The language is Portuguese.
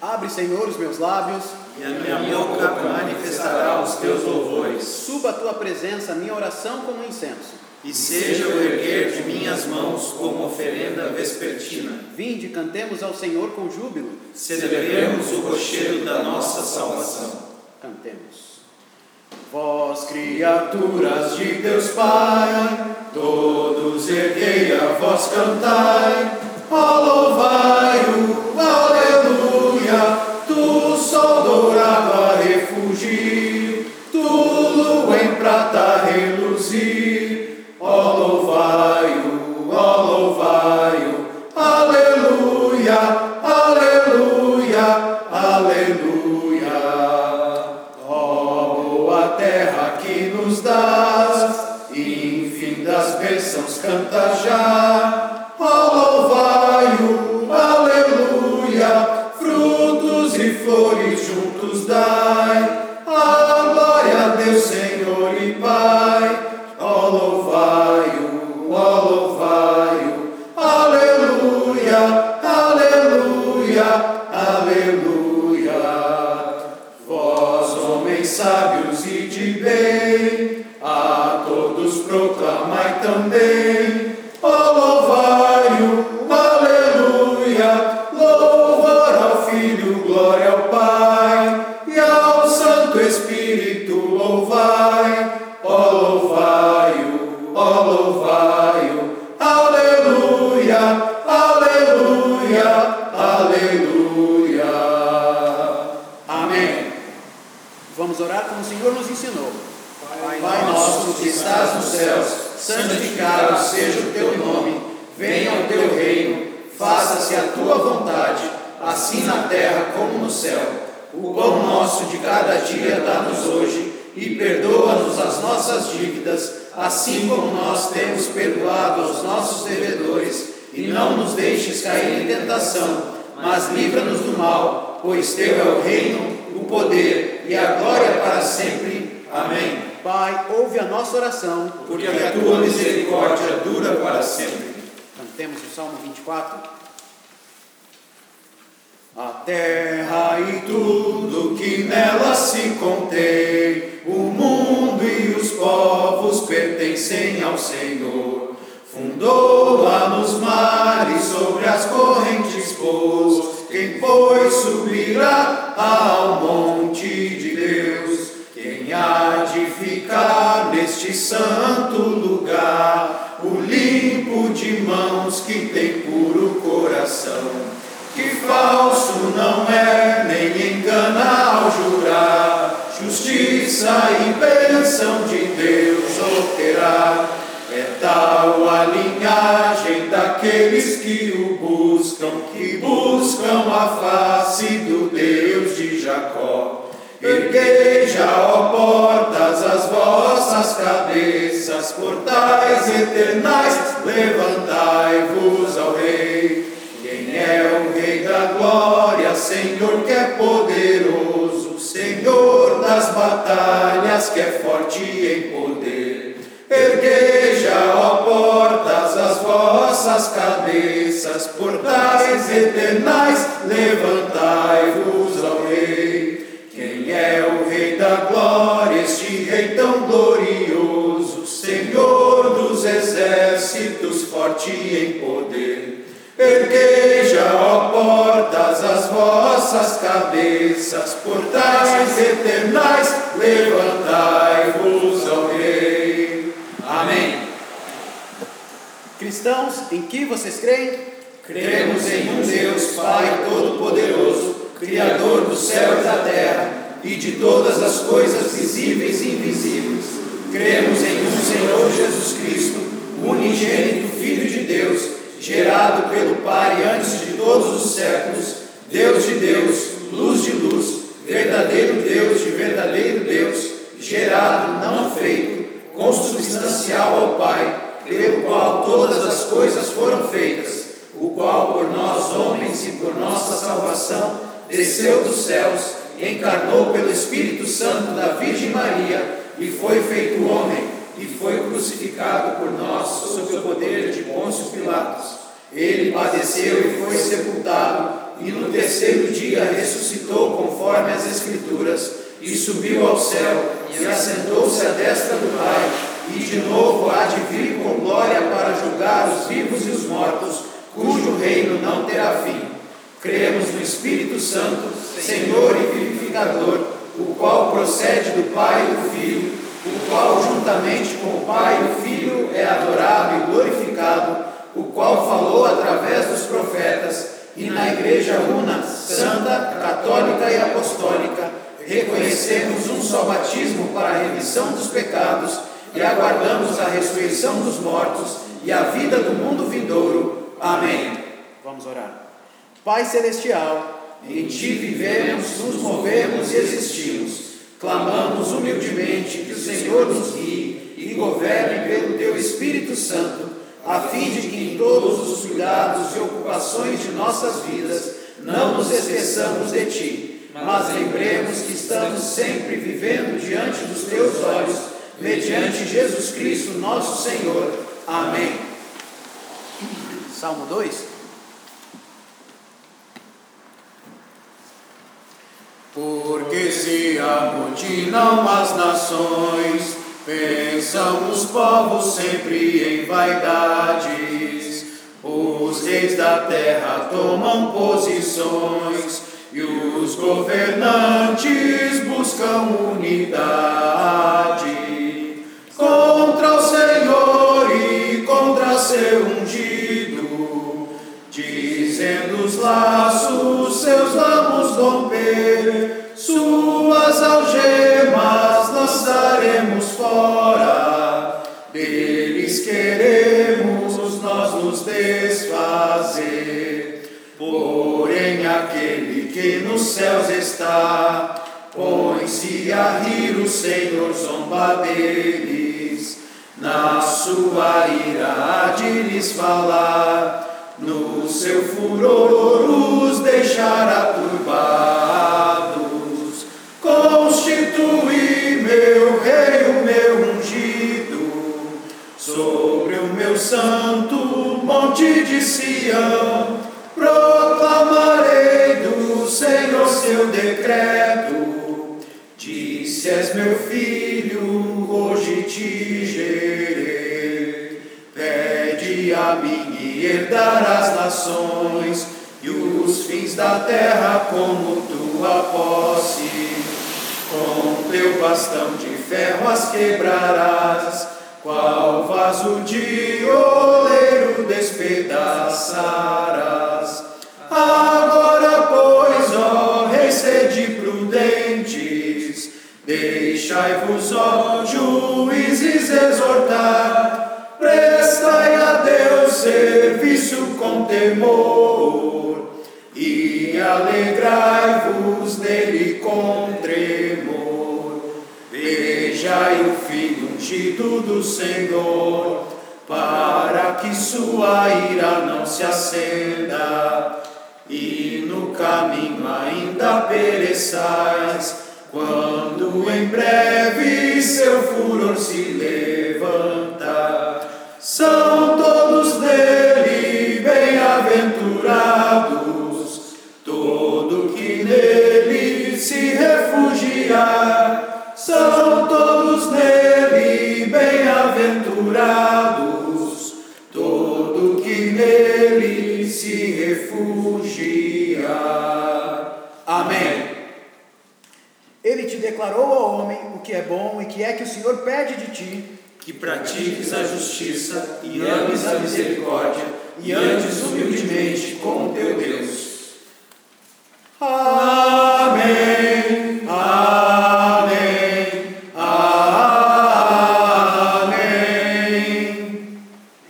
Abre, Senhor, os meus lábios. E a minha boca manifestará os teus louvores. Suba a tua presença, a minha oração como incenso. E seja o erguer de minhas mãos como oferenda vespertina. Vinde, cantemos ao Senhor com júbilo. Celebremos o rochedo da nossa salvação. Cantemos. Vós, criaturas de Deus Pai, todos erguei a voz cantai, ó louvai-o, aleluia, reluzir, ó louvai-o, ó louvai-o, aleluia, aleluia, aleluia. Ó boa terra que nos dás, enfim das bênçãos canta já. Ó louvai-o, aleluia, frutos e flores juntos dai. Vamos orar como o Senhor nos ensinou. Pai nosso que estás nos céus, santificado seja o teu nome, venha o teu reino, faça-se a tua vontade, assim na terra como no céu. O pão nosso de cada dia dá-nos hoje e perdoa-nos as nossas dívidas, assim como nós temos perdoado aos nossos devedores, e não nos deixes cair em tentação, mas livra-nos do mal, pois teu é o reino, o poder e a glória para sempre. Amém. Pai, ouve a nossa oração. Porque a tua misericórdia dura para sempre. Cantemos o Salmo 24. A terra e tudo que nela se contém, o mundo e os povos pertencem ao Senhor. Fundou-a nos mares, sobre as correntes pôs. Quem pois subirá ao falso não é, nem engana ao jurar. Justiça e bênção de Deus operar. É tal a linhagem daqueles que o buscam, que buscam a face do Deus de Jacó. Erguei já, ó portas, as vossas cabeças, portais eternais, levantai-vos ao Rei. O Rei da glória, Senhor que é poderoso, Senhor das batalhas, que é forte em poder. Erguei já, ó portas, as vossas cabeças, portais eternais, levantai-vos ao Rei. Quem é o Rei da glória, este Rei tão glorioso, Senhor dos exércitos, forte em poder. Vossas cabeças, portais eternais, levantai-vos ao Rei. Amém. Cristãos, em que vocês creem? Cremos em um Deus, Pai Todo-Poderoso, Criador do céu e da terra e de todas as coisas visíveis e invisíveis. Cremos em um Senhor Jesus Cristo, unigênito Filho de Deus, gerado pelo Pai antes de todos os séculos, Deus de Deus, luz de luz, verdadeiro Deus de verdadeiro Deus, gerado, não feito, consubstancial ao Pai, pelo qual todas as coisas foram feitas, o qual por nós homens e por nossa salvação desceu dos céus, encarnou pelo Espírito Santo da Virgem Maria e foi feito homem e foi crucificado por nós sob o poder de Pôncio Pilatos. Ele padeceu e foi sepultado e no terceiro dia ressuscitou conforme as Escrituras, e subiu ao céu, e assentou-se à destra do Pai, e de novo há de vir com glória para julgar os vivos e os mortos, cujo reino não terá fim. Cremos no Espírito Santo, Senhor e vivificador, o qual procede do Pai e do Filho, o qual, juntamente com o Pai e o Filho, é adorado e glorificado, o qual falou através dos profetas e na Igreja Una, Santa, Católica e Apostólica, reconhecemos um só batismo para a remissão dos pecados e aguardamos a ressurreição dos mortos e a vida do mundo vindouro. Amém. Vamos orar. Pai Celestial, em Ti vivemos, nos movemos e existimos. Clamamos humildemente que o Senhor nos guie e governe pelo Teu Espírito Santo a fim de que em todos os cuidados e ocupações de nossas vidas não nos esqueçamos de Ti, mas lembremos que estamos sempre vivendo diante dos Teus olhos, mediante Jesus Cristo, nosso Senhor. Amém. Salmo 2. Porque se amotinam as nações, Pensam os povos sempre em vaidades, os reis da terra tomam posições e os governantes buscam unidade. Contra o Senhor e contra seu ungido, dizendo os laços seus vamos romper, suas algemas fora, deles queremos nós nos desfazer. Porém, aquele que nos céus está, põe-se a rir, o Senhor zomba deles. Na sua ira de lhes falar, no seu furor os deixará turbados. Constitui meu rei, o meu ungido, sobre o meu santo monte de Sião, proclamarei do Senhor seu decreto. Disse: És meu filho, hoje te gerei. Pede a mim e herdarás nações, e os fins da terra como tua posse. Teu bastão de ferro as quebrarás, qual vaso de oleiro despedaçarás. Agora, pois, ó reis, sede prudentes, deixai-vos, ó juízes, exortar, prestai a Deus serviço com temor, e alegrai-vos nele ungido do Senhor, para que sua ira não se acenda, e no caminho ainda pereçais, quando em breve seu furor se levanta. São bem-aventurados, todo que nele se refugia. Amém. Ele te declarou ao homem o que é bom e que é que o Senhor pede de ti, que pratiques a justiça e ames a misericórdia, e andes humildemente com